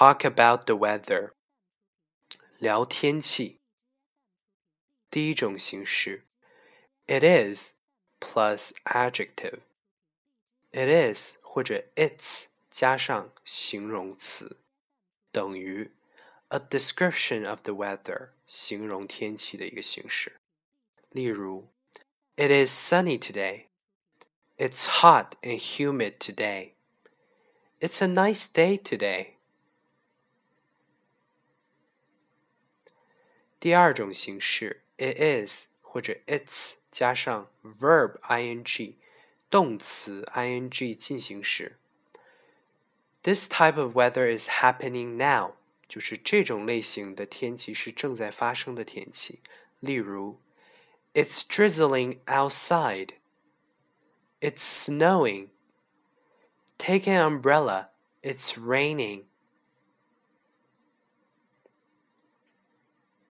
talk about the weather，聊天气。第一种形式，it is plus adjective。it is 或者 its 加上形容词，等于 a description of the weather，形容天气的一个形式。例如，It is sunny today. It's hot and humid today. It's a nice day today. 第二种形式，it is 或者 its 加上 verb ing 动词 ing 进行时。This type of weather is happening now，就是这种类型的天气是正在发生的天气。例如，It's drizzling outside. It's snowing. Take an umbrella. It's raining.